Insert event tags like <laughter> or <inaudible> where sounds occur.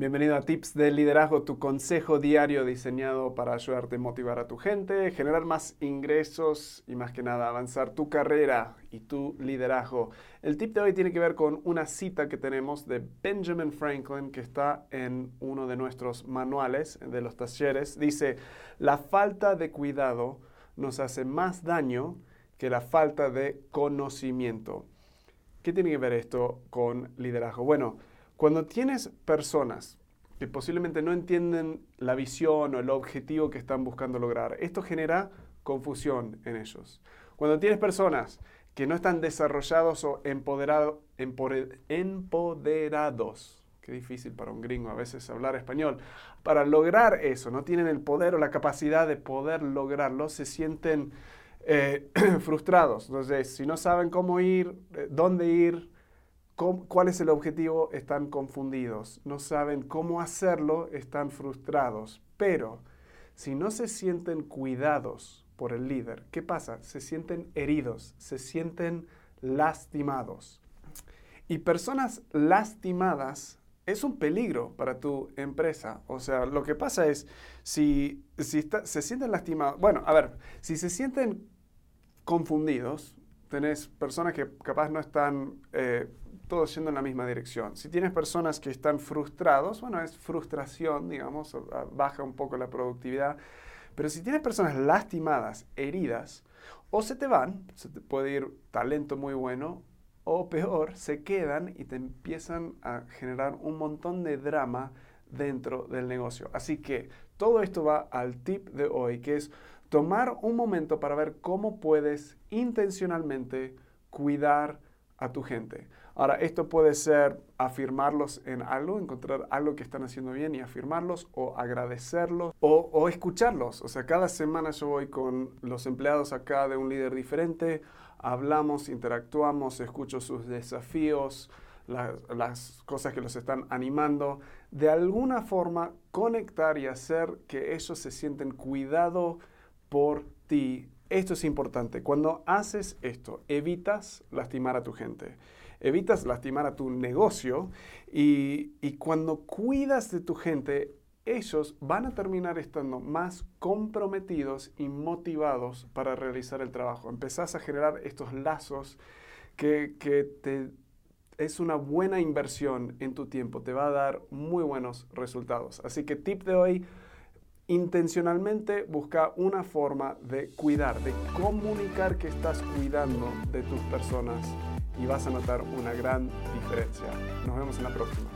Bienvenido a Tips de Liderazgo, tu consejo diario diseñado para ayudarte a motivar a tu gente, generar más ingresos y más que nada avanzar tu carrera y tu liderazgo. El tip de hoy tiene que ver con una cita que tenemos de Benjamin Franklin que está en uno de nuestros manuales de los talleres. Dice, la falta de cuidado nos hace más daño que la falta de conocimiento. ¿Qué tiene que ver esto con liderazgo? Bueno, cuando tienes personas que posiblemente no entienden la visión o el objetivo que están buscando lograr, esto genera confusión en ellos. Cuando tienes personas que no están desarrollados o empoderado, empoderados, qué difícil para un gringo a veces hablar español, para lograr eso, no tienen el poder o la capacidad de poder lograrlo, se sienten eh, <clears throat> frustrados. Entonces, si no saben cómo ir, eh, dónde ir, cuál es el objetivo, están confundidos, no saben cómo hacerlo, están frustrados. Pero si no se sienten cuidados por el líder, ¿qué pasa? Se sienten heridos, se sienten lastimados. Y personas lastimadas es un peligro para tu empresa. O sea, lo que pasa es, si, si se sienten lastimados, bueno, a ver, si se sienten confundidos, tenés personas que capaz no están eh, todos yendo en la misma dirección. Si tienes personas que están frustrados, bueno, es frustración, digamos, baja un poco la productividad. Pero si tienes personas lastimadas, heridas, o se te van, se te puede ir talento muy bueno, o peor, se quedan y te empiezan a generar un montón de drama dentro del negocio. Así que todo esto va al tip de hoy, que es tomar un momento para ver cómo puedes intencionalmente cuidar a tu gente. Ahora, esto puede ser afirmarlos en algo, encontrar algo que están haciendo bien y afirmarlos, o agradecerlos, o, escucharlos. O sea, cada semana yo voy con los empleados acá de un líder diferente, hablamos, interactuamos, escucho sus desafíos, las cosas que los están animando. De alguna forma, conectar y hacer que ellos se sienten cuidado por ti. Esto es importante. Cuando haces esto, evitas lastimar a tu gente evitas lastimar a tu negocio y, cuando cuidas de tu gente, ellos van a terminar estando más comprometidos y motivados para realizar el trabajo. Empezás a generar estos lazos que, que te, es una buena inversión en tu tiempo, te va a dar muy buenos resultados. Así que tip de hoy, intencionalmente busca una forma de cuidar, de comunicar que estás cuidando de tus personas y vas a notar una gran diferencia. Nos vemos en la próxima.